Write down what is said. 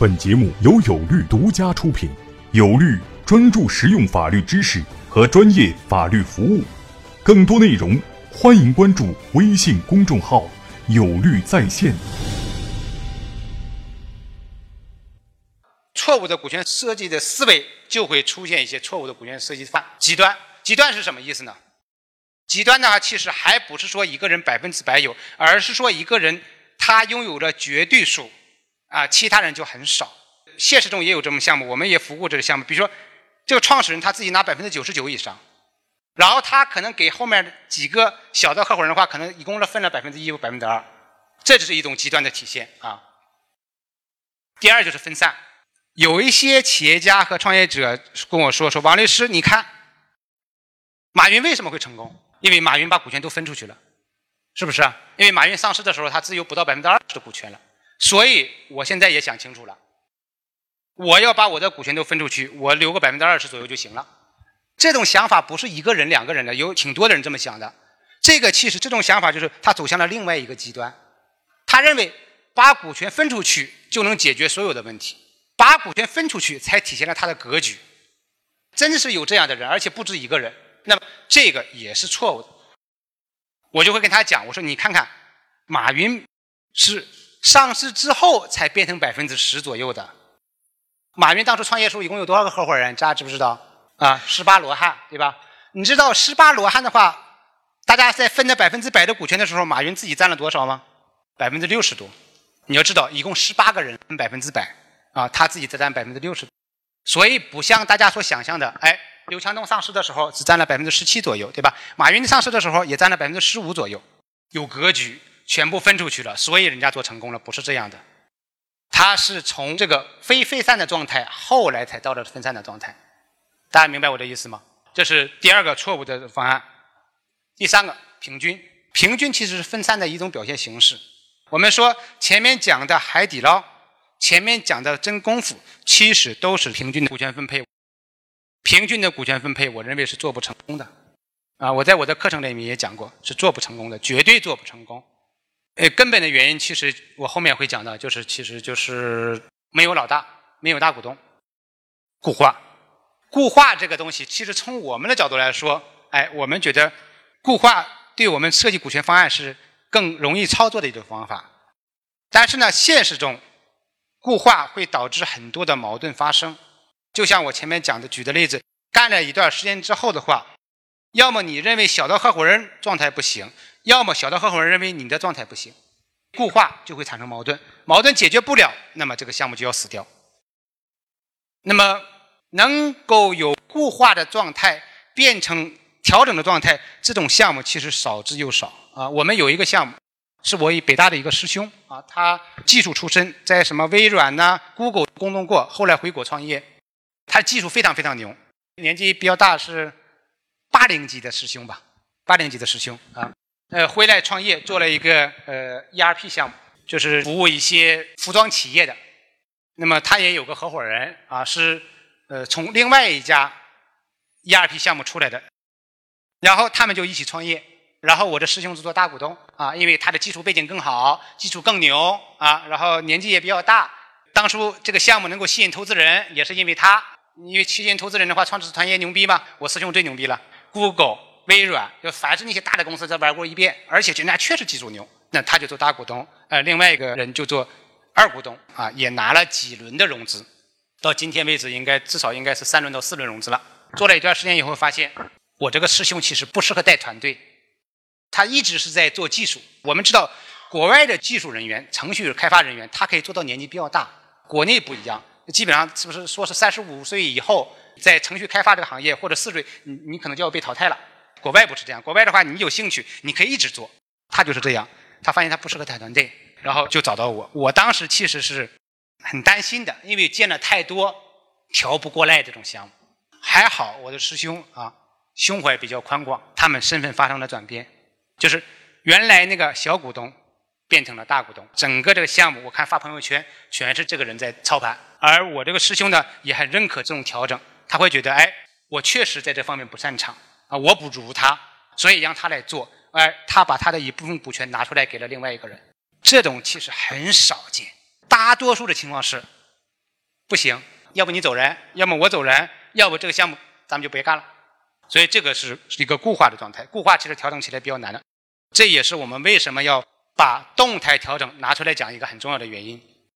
本节目由有律独家出品，有律专注实用法律知识和专业法律服务。更多内容，欢迎关注微信公众号“有律在线”。错误的股权设计的思维，就会出现一些错误的股权设计范极端。极端是什么意思呢？极端的话，其实还不是说一个人百分之百有，而是说一个人他拥有着绝对数。啊，其他人就很少。现实中也有这种项目，我们也服务这个项目。比如说，这个创始人他自己拿百分之九十九以上，然后他可能给后面几个小的合伙人的话，可能一共是分了百分之一或百分之二，这只是一种极端的体现啊。第二就是分散，有一些企业家和创业者跟我说说，王律师，你看，马云为什么会成功？因为马云把股权都分出去了，是不是？因为马云上市的时候，他只有不到百分之二十的股权了。所以，我现在也想清楚了，我要把我的股权都分出去，我留个百分之二十左右就行了。这种想法不是一个人、两个人的，有挺多的人这么想的。这个其实这种想法就是他走向了另外一个极端，他认为把股权分出去就能解决所有的问题，把股权分出去才体现了他的格局。真是有这样的人，而且不止一个人。那么这个也是错误的。我就会跟他讲，我说你看看，马云是。上市之后才变成百分之十左右的。马云当初创业时候一共有多少个合伙人？大家知不知道？啊，十八罗汉，对吧？你知道十八罗汉的话，大家在分的百分之百的股权的时候，马云自己占了多少吗？百分之六十多。你要知道，一共十八个人分百分之百，啊，他自己只占百分之六十。所以不像大家所想象的，哎，刘强东上市的时候只占了百分之十七左右，对吧？马云上市的时候也占了百分之十五左右，有格局。全部分出去了，所以人家做成功了，不是这样的。他是从这个非分散的状态，后来才到了分散的状态。大家明白我的意思吗？这是第二个错误的方案。第三个，平均，平均其实是分散的一种表现形式。我们说前面讲的海底捞，前面讲的真功夫，其实都是平均的股权分配。平均的股权分配，我认为是做不成功的。啊，我在我的课程里面也讲过，是做不成功的，绝对做不成功。呃，根本的原因其实我后面会讲到，就是其实就是没有老大，没有大股东，固化。固化这个东西，其实从我们的角度来说，哎，我们觉得固化对我们设计股权方案是更容易操作的一种方法。但是呢，现实中固化会导致很多的矛盾发生。就像我前面讲的举的例子，干了一段时间之后的话，要么你认为小的合伙人状态不行。要么小的合伙人认为你的状态不行，固化就会产生矛盾，矛盾解决不了，那么这个项目就要死掉。那么能够有固化的状态变成调整的状态，这种项目其实少之又少啊。我们有一个项目，是我北大的一个师兄啊，他技术出身，在什么微软呐、Google 工作过，后来回国创业，他技术非常非常牛，年纪比较大，是八零级的师兄吧，八零级的师兄啊。呃，回来创业做了一个呃 ERP 项目，就是服务一些服装企业的。那么他也有个合伙人啊，是呃从另外一家 ERP 项目出来的。然后他们就一起创业。然后我的师兄是做大股东啊，因为他的技术背景更好，技术更牛啊，然后年纪也比较大。当初这个项目能够吸引投资人，也是因为他，因为吸引投资人的话，创始团队牛逼嘛，我师兄最牛逼了，Google。微软就凡是那些大的公司，他玩过一遍，而且人家确实技术牛，那他就做大股东，呃，另外一个人就做二股东，啊，也拿了几轮的融资，到今天为止，应该至少应该是三轮到四轮融资了。做了一段时间以后，发现我这个师兄其实不适合带团队，他一直是在做技术。我们知道，国外的技术人员、程序开发人员，他可以做到年纪比较大，国内不一样，基本上是不是说是三十五岁以后，在程序开发这个行业或者四岁，你你可能就要被淘汰了。国外不是这样，国外的话，你有兴趣，你可以一直做。他就是这样，他发现他不适合带团队，然后就找到我。我当时其实是很担心的，因为见了太多调不过来这种项目。还好我的师兄啊，胸怀比较宽广，他们身份发生了转变，就是原来那个小股东变成了大股东。整个这个项目，我看发朋友圈全是这个人在操盘，而我这个师兄呢，也很认可这种调整。他会觉得，哎，我确实在这方面不擅长。啊，我不如他，所以让他来做，而他把他的一部分股权拿出来给了另外一个人，这种其实很少见。大多数的情况是，不行，要不你走人，要么我走人，要不这个项目咱们就别干了。所以这个是一个固化的状态，固化其实调整起来比较难的，这也是我们为什么要把动态调整拿出来讲一个很重要的原因。